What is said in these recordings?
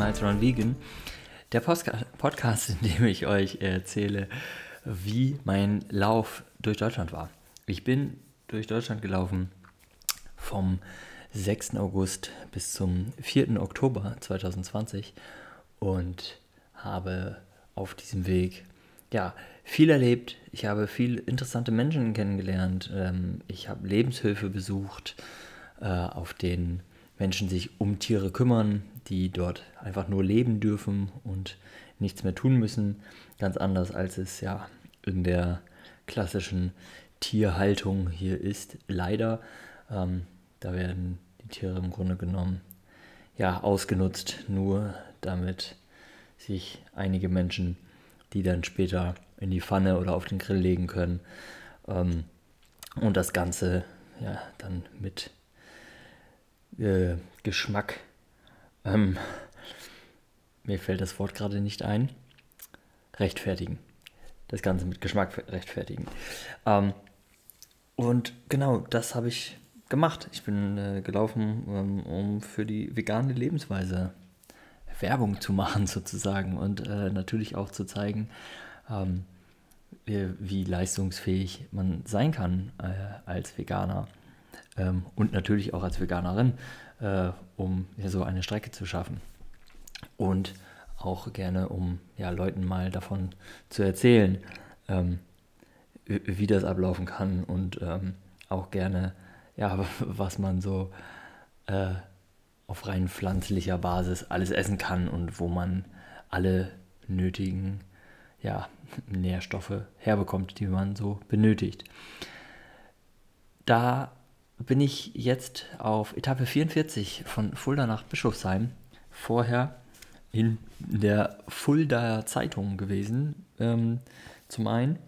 Miles Run Vegan, der Postka Podcast, in dem ich euch erzähle, wie mein Lauf durch Deutschland war. Ich bin durch Deutschland gelaufen vom 6. August bis zum 4. Oktober 2020 und habe auf diesem Weg ja, viel erlebt. Ich habe viele interessante Menschen kennengelernt. Ähm, ich habe Lebenshöfe besucht, äh, auf denen Menschen sich um Tiere kümmern, die dort einfach nur leben dürfen und nichts mehr tun müssen. Ganz anders als es ja in der klassischen Tierhaltung hier ist. Leider, ähm, da werden die Tiere im Grunde genommen ja ausgenutzt, nur damit sich einige Menschen, die dann später in die Pfanne oder auf den Grill legen können ähm, und das Ganze ja dann mit äh, Geschmack, ähm, mir fällt das Wort gerade nicht ein, rechtfertigen. Das Ganze mit Geschmack rechtfertigen. Ähm, und genau, das habe ich gemacht. Ich bin äh, gelaufen, ähm, um für die vegane Lebensweise Werbung zu machen sozusagen und äh, natürlich auch zu zeigen, ähm, wie, wie, leistungsfähig man sein kann äh, als Veganer ähm, und natürlich auch als Veganerin, äh, um ja, so eine Strecke zu schaffen. Und auch gerne, um ja, Leuten mal davon zu erzählen, ähm, wie, das ablaufen kann und ähm, auch gerne, ja, was man so äh, auf rein pflanzlicher Basis alles essen kann und wo man alle nötigen ja, Nährstoffe herbekommt, die man so benötigt. Da bin ich jetzt auf Etappe 44 von Fulda nach Bischofsheim. Vorher in der Fulda Zeitung gewesen. Ähm, zum einen.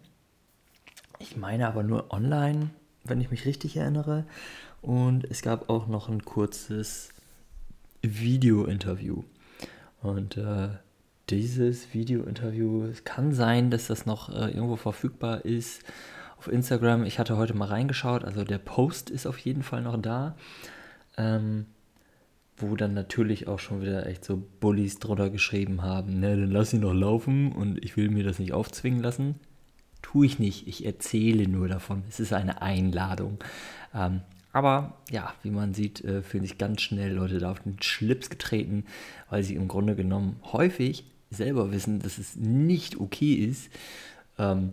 Ich meine aber nur online, wenn ich mich richtig erinnere. Und es gab auch noch ein kurzes Video-Interview. Und äh, dieses Video-Interview, es kann sein, dass das noch äh, irgendwo verfügbar ist auf Instagram. Ich hatte heute mal reingeschaut, also der Post ist auf jeden Fall noch da. Ähm, wo dann natürlich auch schon wieder echt so Bullies drunter geschrieben haben, ne, dann lass ihn doch laufen und ich will mir das nicht aufzwingen lassen. Tue ich nicht, ich erzähle nur davon. Es ist eine Einladung. Ähm, aber ja, wie man sieht, äh, fühlen sich ganz schnell Leute da auf den Schlips getreten, weil sie im Grunde genommen häufig selber wissen, dass es nicht okay ist, ähm,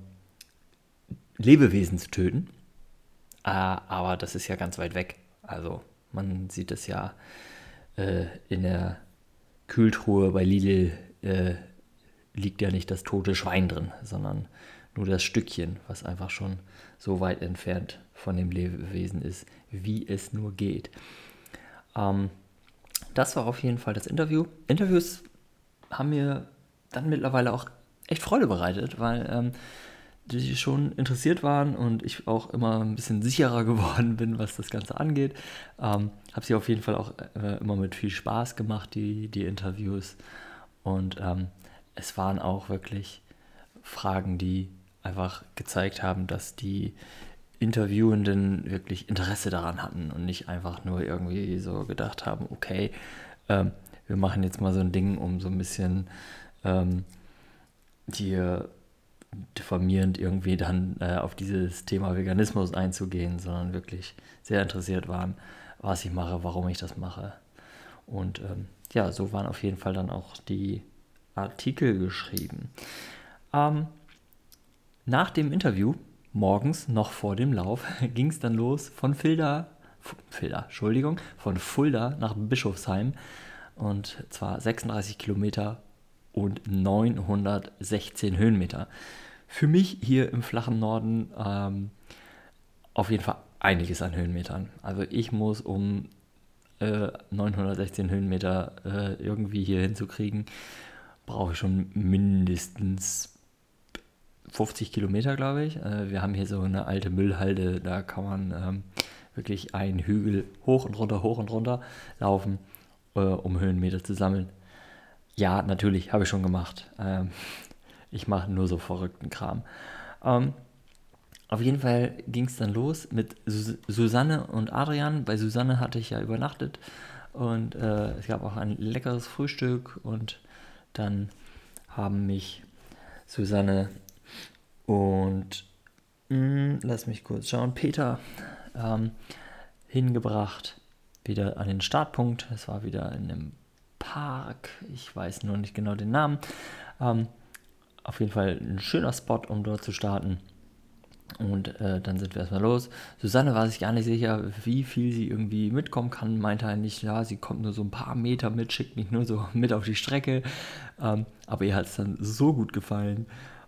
Lebewesen zu töten. Äh, aber das ist ja ganz weit weg. Also man sieht es ja äh, in der Kühltruhe bei Lidl äh, liegt ja nicht das tote Schwein drin, sondern nur das Stückchen, was einfach schon so weit entfernt von dem Lebewesen ist, wie es nur geht. Ähm, das war auf jeden Fall das Interview. Interviews haben mir dann mittlerweile auch echt Freude bereitet, weil ähm, die schon interessiert waren und ich auch immer ein bisschen sicherer geworden bin, was das Ganze angeht. Ähm, Habe sie auf jeden Fall auch äh, immer mit viel Spaß gemacht, die, die Interviews. Und ähm, es waren auch wirklich Fragen, die einfach gezeigt haben, dass die Interviewenden wirklich Interesse daran hatten und nicht einfach nur irgendwie so gedacht haben, okay, ähm, wir machen jetzt mal so ein Ding, um so ein bisschen ähm, dir diffamierend irgendwie dann äh, auf dieses Thema Veganismus einzugehen, sondern wirklich sehr interessiert waren, was ich mache, warum ich das mache. Und ähm, ja, so waren auf jeden Fall dann auch die Artikel geschrieben. Ähm, nach dem Interview, morgens noch vor dem Lauf, ging es dann los von Fulda, Fulda, Entschuldigung, von Fulda nach Bischofsheim und zwar 36 Kilometer und 916 Höhenmeter. Für mich hier im flachen Norden ähm, auf jeden Fall einiges an Höhenmetern. Also ich muss um äh, 916 Höhenmeter äh, irgendwie hier hinzukriegen, brauche ich schon mindestens 50 Kilometer, glaube ich. Äh, wir haben hier so eine alte Müllhalde, da kann man ähm, wirklich einen Hügel hoch und runter, hoch und runter laufen, äh, um Höhenmeter zu sammeln. Ja, natürlich, habe ich schon gemacht. Ähm, ich mache nur so verrückten Kram. Ähm, auf jeden Fall ging es dann los mit Susanne und Adrian. Bei Susanne hatte ich ja übernachtet. Und äh, es gab auch ein leckeres Frühstück und dann haben mich Susanne und mh, hm, lass mich kurz schauen, Peter ähm, hingebracht, wieder an den Startpunkt. Es war wieder in einem Park, ich weiß nur nicht genau den Namen. Ähm, auf jeden Fall ein schöner Spot, um dort zu starten. Und äh, dann sind wir erstmal los. Susanne war sich gar nicht sicher, wie viel sie irgendwie mitkommen kann. Meinte eigentlich, ja, sie kommt nur so ein paar Meter mit, schickt mich nur so mit auf die Strecke. Ähm, aber ihr hat es dann so gut gefallen,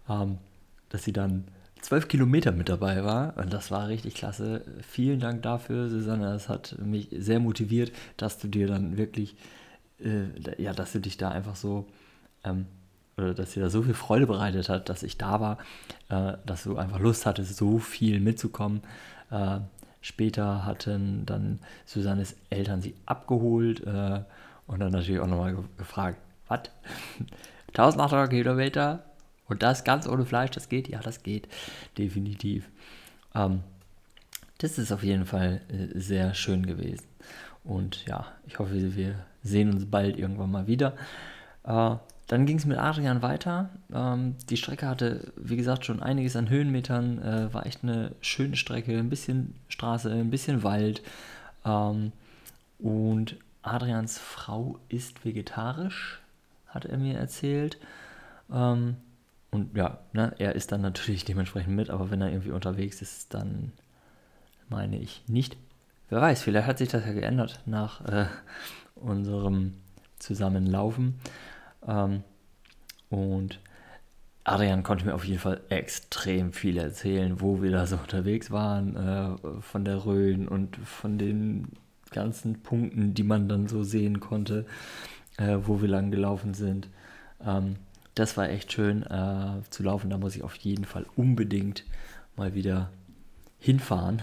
ähm, dass sie dann zwölf Kilometer mit dabei war. Und das war richtig klasse. Vielen Dank dafür, Susanne. Das hat mich sehr motiviert, dass du dir dann wirklich, äh, ja, dass du dich da einfach so ähm, oder dass dir da so viel Freude bereitet hat, dass ich da war, äh, dass du einfach Lust hattest, so viel mitzukommen. Äh, später hatten dann Susannes Eltern sie abgeholt äh, und dann natürlich auch nochmal ge gefragt, was? 1800 Kilometer und das ganz ohne Fleisch, das geht? Ja, das geht, definitiv. Ähm, das ist auf jeden Fall äh, sehr schön gewesen. Und ja, ich hoffe, wir sehen uns bald irgendwann mal wieder. Äh, dann ging es mit Adrian weiter. Ähm, die Strecke hatte, wie gesagt, schon einiges an Höhenmetern. Äh, war echt eine schöne Strecke. Ein bisschen Straße, ein bisschen Wald. Ähm, und Adrians Frau ist vegetarisch, hat er mir erzählt. Ähm, und ja, ne, er ist dann natürlich dementsprechend mit, aber wenn er irgendwie unterwegs ist, dann meine ich nicht. Wer weiß, vielleicht hat sich das ja geändert nach äh, unserem Zusammenlaufen. Ähm, und Adrian konnte mir auf jeden Fall extrem viel erzählen, wo wir da so unterwegs waren, äh, von der Rhön und von den ganzen Punkten, die man dann so sehen konnte, äh, wo wir lang gelaufen sind. Ähm, das war echt schön äh, zu laufen. Da muss ich auf jeden Fall unbedingt mal wieder hinfahren.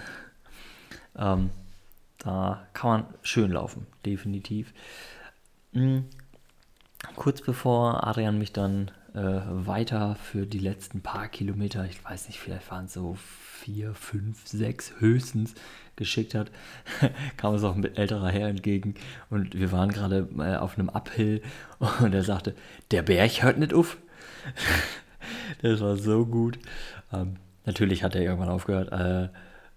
Ähm, da kann man schön laufen, definitiv. Mhm kurz bevor Adrian mich dann äh, weiter für die letzten paar Kilometer, ich weiß nicht, vielleicht waren es so vier, fünf, sechs höchstens geschickt hat, kam es auch ein älterer Herr entgegen und wir waren gerade äh, auf einem Uphill und er sagte, der Berg hört nicht auf. das war so gut. Ähm, natürlich hat er irgendwann aufgehört äh,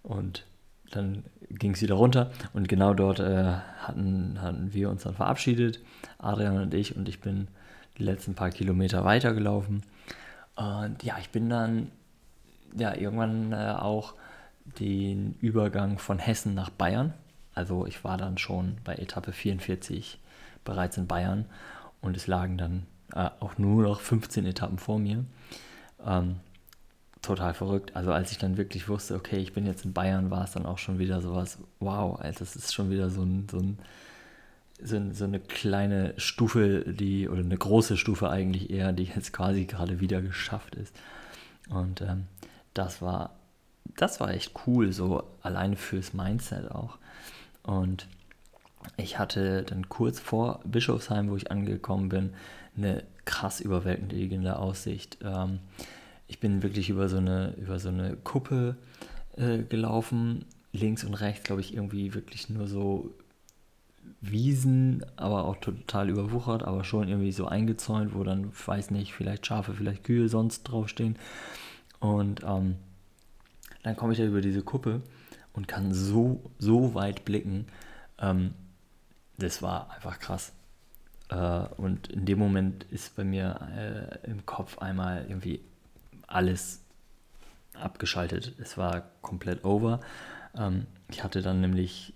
und dann ging es wieder runter und genau dort äh, hatten, hatten wir uns dann verabschiedet, Adrian und ich, und ich bin die letzten paar Kilometer weitergelaufen. Und ja, ich bin dann ja irgendwann äh, auch den Übergang von Hessen nach Bayern. Also ich war dann schon bei Etappe 44 bereits in Bayern und es lagen dann äh, auch nur noch 15 Etappen vor mir. Ähm, total verrückt. Also als ich dann wirklich wusste, okay, ich bin jetzt in Bayern, war es dann auch schon wieder sowas, wow, also das ist schon wieder so ein, so ein so, so eine kleine Stufe, die, oder eine große Stufe eigentlich eher, die jetzt quasi gerade wieder geschafft ist. Und ähm, das war, das war echt cool, so alleine fürs Mindset auch. Und ich hatte dann kurz vor Bischofsheim, wo ich angekommen bin, eine krass überwältigende Aussicht. Ähm, ich bin wirklich über so eine, über so eine Kuppe äh, gelaufen. Links und rechts, glaube ich, irgendwie wirklich nur so Wiesen, aber auch total überwuchert, aber schon irgendwie so eingezäunt, wo dann, weiß nicht, vielleicht Schafe, vielleicht Kühe sonst draufstehen. Und ähm, dann komme ich da über diese Kuppe und kann so, so weit blicken. Ähm, das war einfach krass. Äh, und in dem Moment ist bei mir äh, im Kopf einmal irgendwie alles abgeschaltet. Es war komplett over. Ähm, ich hatte dann nämlich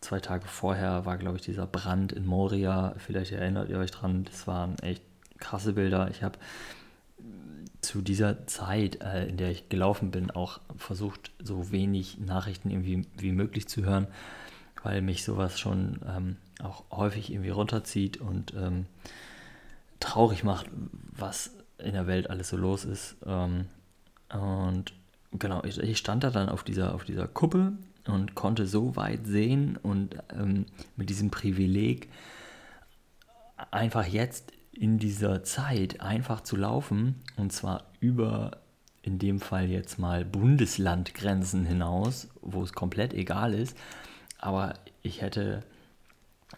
zwei Tage vorher war, glaube ich, dieser Brand in Moria. Vielleicht erinnert ihr euch dran. Das waren echt krasse Bilder. Ich habe zu dieser Zeit, äh, in der ich gelaufen bin, auch versucht, so wenig Nachrichten irgendwie wie möglich zu hören, weil mich sowas schon ähm, auch häufig irgendwie runterzieht und ähm, traurig macht, was in der Welt alles so los ist. Ähm, und genau, ich, ich, stand da dann auf dieser, auf dieser Kuppe und konnte so weit sehen und ähm, mit diesem Privileg einfach jetzt in dieser Zeit einfach zu laufen und zwar über in dem Fall jetzt mal Bundeslandgrenzen hinaus, wo es komplett egal ist, aber ich hätte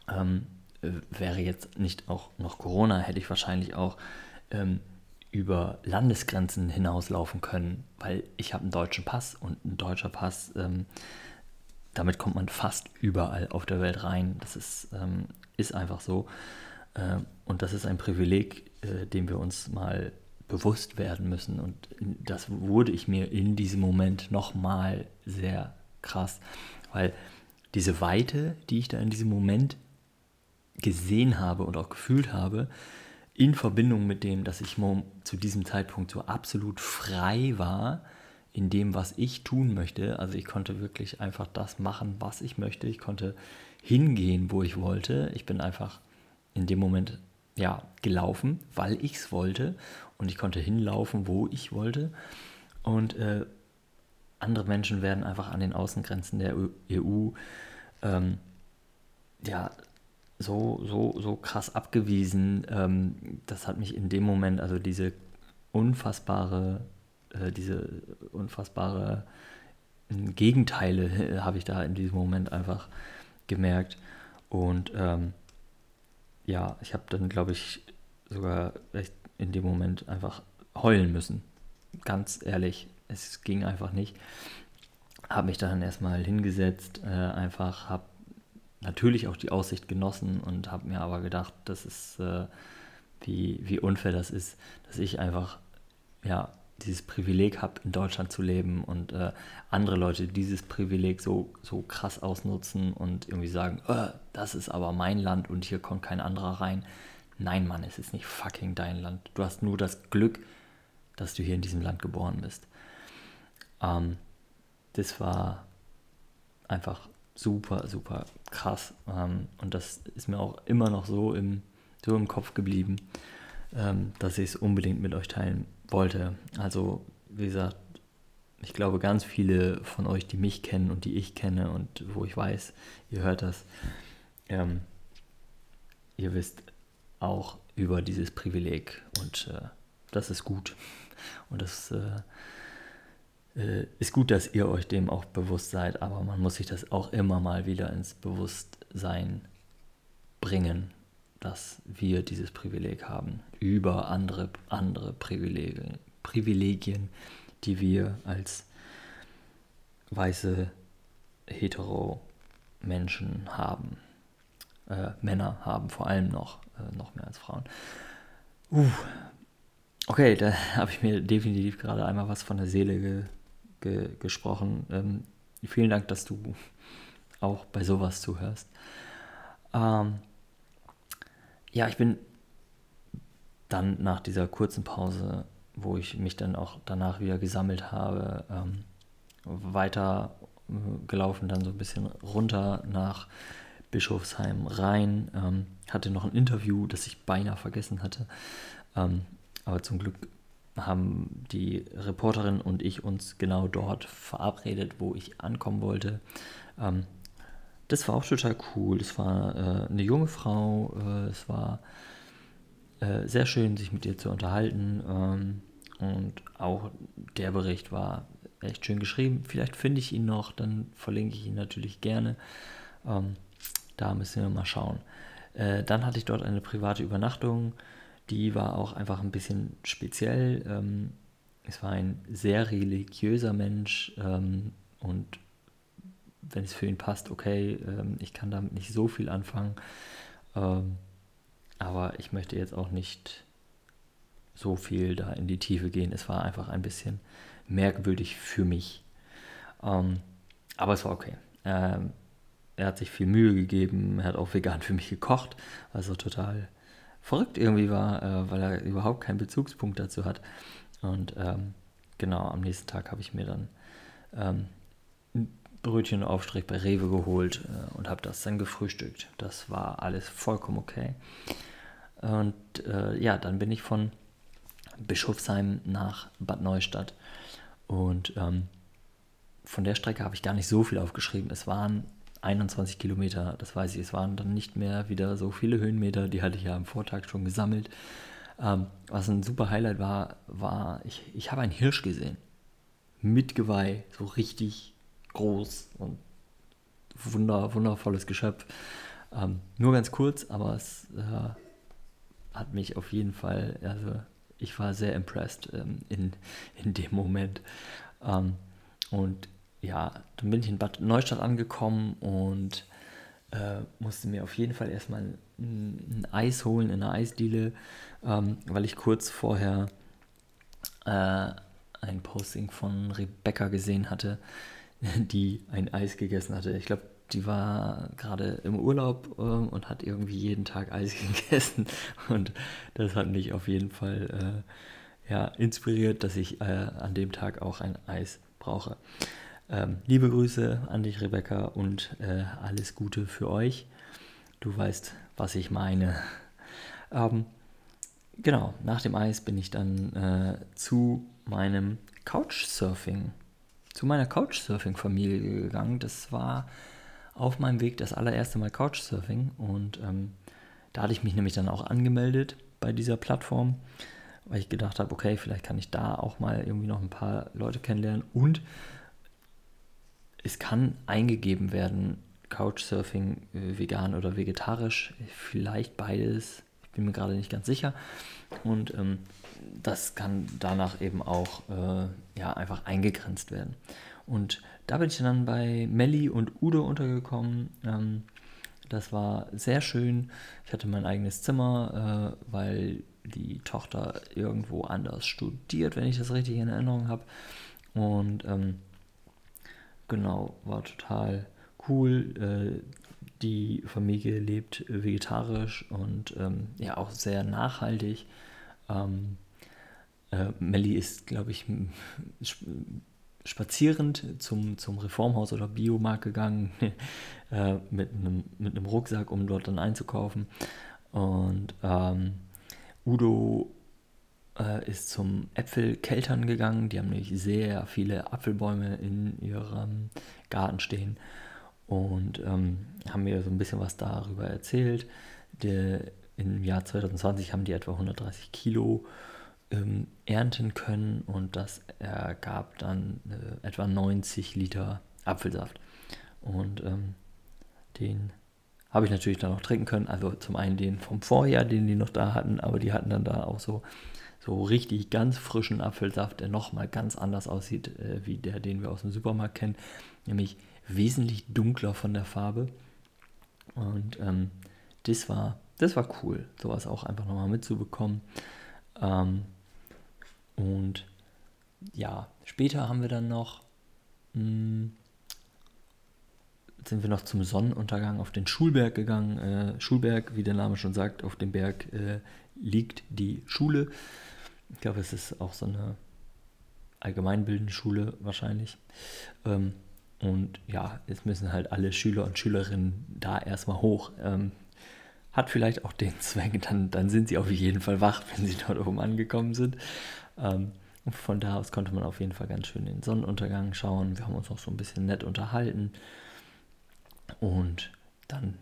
ähm, äh, wäre jetzt nicht auch noch Corona, hätte ich wahrscheinlich auch ähm, über Landesgrenzen hinauslaufen können, weil ich habe einen deutschen Pass und ein deutscher Pass, ähm, damit kommt man fast überall auf der Welt rein. Das ist, ähm, ist einfach so. Äh, und das ist ein Privileg, äh, dem wir uns mal bewusst werden müssen. Und das wurde ich mir in diesem Moment nochmal sehr krass, weil diese Weite, die ich da in diesem Moment gesehen habe und auch gefühlt habe, in Verbindung mit dem, dass ich zu diesem Zeitpunkt so absolut frei war in dem, was ich tun möchte. Also ich konnte wirklich einfach das machen, was ich möchte. Ich konnte hingehen, wo ich wollte. Ich bin einfach in dem Moment ja gelaufen, weil ich es wollte und ich konnte hinlaufen, wo ich wollte. Und äh, andere Menschen werden einfach an den Außengrenzen der EU ähm, ja, so, so, so krass abgewiesen. Ähm, das hat mich in dem Moment, also diese unfassbare, äh, diese unfassbare ähm, Gegenteile äh, habe ich da in diesem Moment einfach gemerkt. Und ähm, ja, ich habe dann, glaube ich, sogar echt in dem Moment einfach heulen müssen. Ganz ehrlich, es ging einfach nicht. Habe mich dann erstmal hingesetzt, äh, einfach habe natürlich auch die Aussicht genossen und habe mir aber gedacht, das ist, äh, wie, wie unfair das ist, dass ich einfach, ja, dieses Privileg habe, in Deutschland zu leben und äh, andere Leute dieses Privileg so, so krass ausnutzen und irgendwie sagen, äh, das ist aber mein Land und hier kommt kein anderer rein. Nein, Mann, es ist nicht fucking dein Land. Du hast nur das Glück, dass du hier in diesem Land geboren bist. Ähm, das war einfach super, super krass. Ähm, und das ist mir auch immer noch so im, so im Kopf geblieben, ähm, dass ich es unbedingt mit euch teilen wollte. Also, wie gesagt, ich glaube, ganz viele von euch, die mich kennen und die ich kenne und wo ich weiß, ihr hört das, ähm, ihr wisst auch über dieses Privileg und äh, das ist gut. Und das äh, äh, ist gut, dass ihr euch dem auch bewusst seid, aber man muss sich das auch immer mal wieder ins Bewusstsein bringen, dass wir dieses Privileg haben über andere, andere Privilegien, Privilegien, die wir als weiße hetero Menschen haben. Äh, Männer haben vor allem noch, äh, noch mehr als Frauen. Uh. Okay, da habe ich mir definitiv gerade einmal was von der Seele ge ge gesprochen. Ähm, vielen Dank, dass du auch bei sowas zuhörst. Ähm, ja, ich bin dann nach dieser kurzen Pause, wo ich mich dann auch danach wieder gesammelt habe, ähm, weiter äh, gelaufen, dann so ein bisschen runter nach Bischofsheim rein. Ähm, hatte noch ein Interview, das ich beinahe vergessen hatte. Ähm, aber zum Glück haben die Reporterin und ich uns genau dort verabredet, wo ich ankommen wollte. Ähm, das war auch total cool. Es war äh, eine junge Frau. Äh, es war äh, sehr schön, sich mit ihr zu unterhalten. Ähm, und auch der Bericht war echt schön geschrieben. Vielleicht finde ich ihn noch, dann verlinke ich ihn natürlich gerne. Ähm, da müssen wir mal schauen. Äh, dann hatte ich dort eine private Übernachtung die war auch einfach ein bisschen speziell. Ähm, es war ein sehr religiöser Mensch ähm, und wenn es für ihn passt, okay, ähm, ich kann damit nicht so viel anfangen. Ähm, aber ich möchte jetzt auch nicht so viel da in die Tiefe gehen. Es war einfach ein bisschen merkwürdig für mich. Ähm, aber es war okay. Ähm, er hat sich viel Mühe gegeben, er hat auch vegan für mich gekocht, also total verrückt irgendwie war, äh, weil er überhaupt keinen Bezugspunkt dazu hat. Und ähm, genau, am nächsten Tag habe ich mir dann ähm, ein Brötchen Aufstrich bei Rewe geholt äh, und habe das dann gefrühstückt. Das war alles vollkommen okay. Und äh, ja, dann bin ich von Bischofsheim nach Bad Neustadt. Und ähm, von der Strecke habe ich gar nicht so viel aufgeschrieben. Es waren 21 Kilometer, das weiß ich, es waren dann nicht mehr wieder so viele Höhenmeter, die hatte ich ja am Vortag schon gesammelt. Ähm, was ein super Highlight war, war, ich, ich habe einen Hirsch gesehen. Mit Geweih, so richtig groß und wunder, wundervolles Geschöpf. Ähm, nur ganz kurz, aber es äh, hat mich auf jeden Fall, also ich war sehr impressed ähm, in, in dem Moment. Ähm, und ja, dann bin ich in Bad Neustadt angekommen und äh, musste mir auf jeden Fall erstmal ein, ein Eis holen in einer Eisdiele, ähm, weil ich kurz vorher äh, ein Posting von Rebecca gesehen hatte, die ein Eis gegessen hatte. Ich glaube, die war gerade im Urlaub äh, und hat irgendwie jeden Tag Eis gegessen. Und das hat mich auf jeden Fall äh, ja, inspiriert, dass ich äh, an dem Tag auch ein Eis brauche. Ähm, liebe Grüße an dich, Rebecca, und äh, alles Gute für euch. Du weißt, was ich meine. Ähm, genau, nach dem Eis bin ich dann äh, zu meinem Couchsurfing, zu meiner Couchsurfing-Familie gegangen. Das war auf meinem Weg das allererste Mal Couchsurfing und ähm, da hatte ich mich nämlich dann auch angemeldet bei dieser Plattform, weil ich gedacht habe, okay, vielleicht kann ich da auch mal irgendwie noch ein paar Leute kennenlernen und es kann eingegeben werden, Couchsurfing äh, vegan oder vegetarisch, vielleicht beides, ich bin mir gerade nicht ganz sicher und ähm, das kann danach eben auch äh, ja, einfach eingegrenzt werden. Und da bin ich dann bei Melli und Udo untergekommen. Ähm, das war sehr schön. Ich hatte mein eigenes Zimmer, äh, weil die Tochter irgendwo anders studiert, wenn ich das richtig in Erinnerung habe. Und ähm, genau, war total cool. Äh, die Familie lebt vegetarisch und ähm, ja auch sehr nachhaltig. Ähm, äh, Melli ist, glaube ich, spazierend zum, zum Reformhaus oder Biomarkt gegangen äh, mit, einem, mit einem Rucksack, um dort dann einzukaufen. Und ähm, Udo äh, ist zum Äpfelkeltern gegangen. Die haben nämlich sehr viele Apfelbäume in ihrem Garten stehen und ähm, haben mir so ein bisschen was darüber erzählt. Der, Im Jahr 2020 haben die etwa 130 Kilo ähm, ernten können und das ergab dann äh, etwa 90 Liter Apfelsaft. Und ähm, den habe ich natürlich dann noch trinken können. Also zum einen den vom Vorjahr, den die noch da hatten, aber die hatten dann da auch so, so richtig ganz frischen Apfelsaft, der nochmal ganz anders aussieht äh, wie der, den wir aus dem Supermarkt kennen. Nämlich wesentlich dunkler von der Farbe. Und ähm, das war, das war cool, sowas auch einfach nochmal mitzubekommen. Ähm, und ja, später haben wir dann noch, mh, hm, sind wir noch zum Sonnenuntergang auf den Schulberg gegangen. Äh, Schulberg, wie der Name schon sagt, auf dem Berg äh, liegt die Schule. Ich glaube, es ist auch so eine allgemeinbildende Schule wahrscheinlich. Ähm, und ja, jetzt müssen halt alle Schüler und Schülerinnen da erstmal hoch. Ähm, hat vielleicht auch den Zweck, dann, dann sind sie auf jeden Fall wach, wenn sie dort oben angekommen sind. Ähm, von da aus konnte man auf jeden Fall ganz schön den Sonnenuntergang schauen. Wir haben uns auch so ein bisschen nett unterhalten. Und dann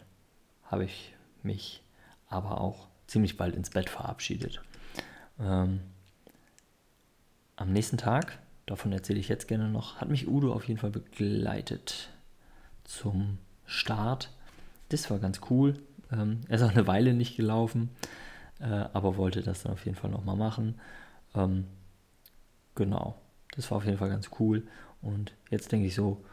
habe ich mich aber auch ziemlich bald ins Bett verabschiedet. Ähm, am nächsten Tag, davon erzähle ich jetzt gerne noch, hat mich Udo auf jeden Fall begleitet zum Start. Das war ganz cool. Ähm, er ist auch eine Weile nicht gelaufen, äh, aber wollte das dann auf jeden Fall nochmal machen. Ähm, genau, das war auf jeden Fall ganz cool. Und jetzt denke ich so,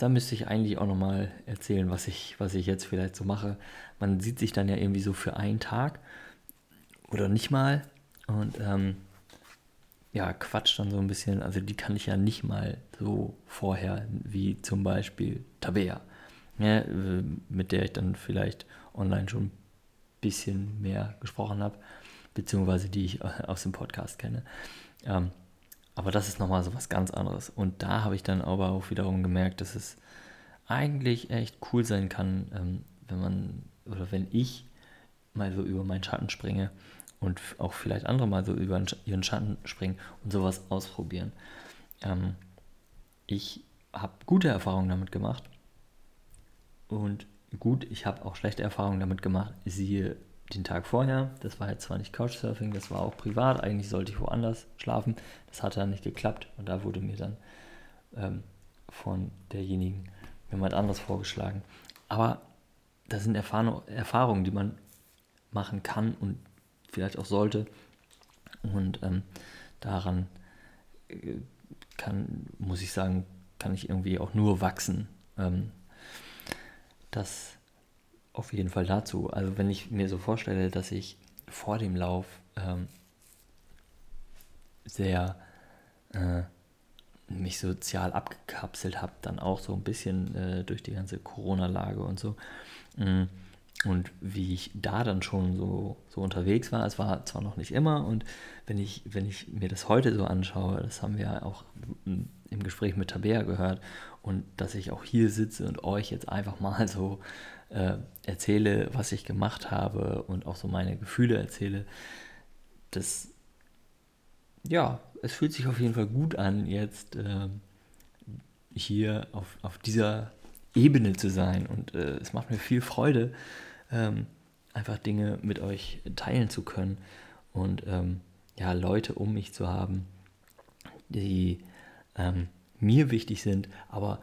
da müsste ich eigentlich auch nochmal erzählen, was ich, was ich jetzt vielleicht so mache. Man sieht sich dann ja irgendwie so für einen Tag oder nicht mal und ähm, ja, quatscht dann so ein bisschen. Also die kann ich ja nicht mal so vorher wie zum Beispiel Tabea, ja, äh, mit der ich dann vielleicht online schon ein bisschen mehr gesprochen habe beziehungsweise die ich äh, aus dem Podcast kenne. Ähm, aber das ist nochmal so was ganz anderes. Und da habe ich dann aber auch wiederum gemerkt, dass es eigentlich echt cool sein kann, ähm, wenn man oder wenn ich mal so über meinen Schatten springe und auch vielleicht andere mal so über ihren Schatten springen und sowas ausprobieren. Ähm, ich habe gute Erfahrungen damit gemacht und gut, ich habe auch schlechte Erfahrungen damit gemacht. Siehe den Tag vorher. Das war jetzt zwar nicht Couchsurfing, das war auch privat. Eigentlich sollte ich woanders schlafen. Das hat dann nicht geklappt und da wurde mir dann ähm, von derjenigen jemand anderes vorgeschlagen. Aber das sind Erfahrung, Erfahrungen, die man machen kann und vielleicht auch sollte. Und ähm, daran äh, kann, muss ich sagen, kann ich irgendwie auch nur wachsen. Ähm, das auf jeden Fall dazu. Also wenn ich mir so vorstelle, dass ich vor dem Lauf ähm, sehr äh, mich sozial abgekapselt habe, dann auch so ein bisschen äh, durch die ganze Corona-Lage und so. Mm, und wie ich da dann schon so, so unterwegs war, es war zwar noch nicht immer und wenn ich, wenn ich mir das heute so anschaue, das haben wir auch im Gespräch mit Tabea gehört und dass ich auch hier sitze und euch jetzt einfach mal so äh, erzähle, was ich gemacht habe und auch so meine Gefühle erzähle, das, ja, es fühlt sich auf jeden Fall gut an, jetzt äh, hier auf, auf dieser Ebene zu sein. Und äh, es macht mir viel Freude, ähm, einfach Dinge mit euch teilen zu können. Und ähm, ja, Leute um mich zu haben, die ähm, mir wichtig sind, aber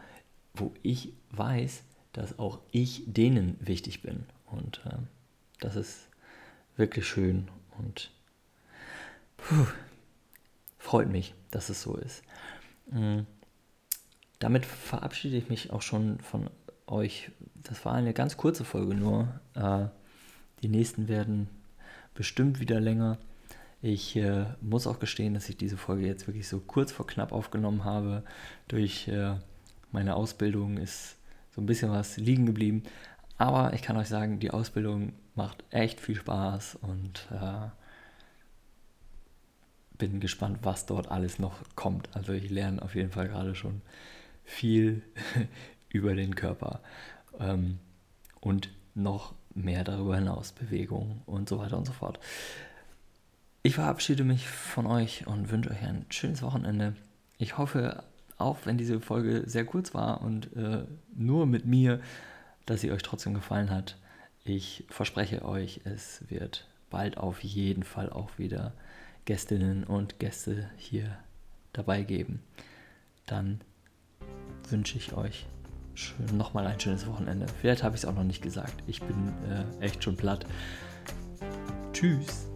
wo ich weiß, dass auch ich denen wichtig bin. Und ähm, das ist wirklich schön und puh, freut mich, dass es so ist. Mhm. Damit verabschiede ich mich auch schon von euch. Das war eine ganz kurze Folge nur. Äh, die nächsten werden bestimmt wieder länger. Ich äh, muss auch gestehen, dass ich diese Folge jetzt wirklich so kurz vor knapp aufgenommen habe. Durch äh, meine Ausbildung ist so ein bisschen was liegen geblieben. Aber ich kann euch sagen, die Ausbildung macht echt viel Spaß und äh, bin gespannt, was dort alles noch kommt. Also ich lerne auf jeden Fall gerade schon viel über den Körper ähm, und noch mehr darüber hinaus, Bewegung und so weiter und so fort. Ich verabschiede mich von euch und wünsche euch ein schönes Wochenende. Ich hoffe, auch wenn diese Folge sehr kurz war und äh, nur mit mir, dass sie euch trotzdem gefallen hat. Ich verspreche euch, es wird bald auf jeden Fall auch wieder Gästinnen und Gäste hier dabei geben. Dann wünsche ich euch nochmal ein schönes Wochenende. Vielleicht habe ich es auch noch nicht gesagt. Ich bin äh, echt schon platt. Tschüss.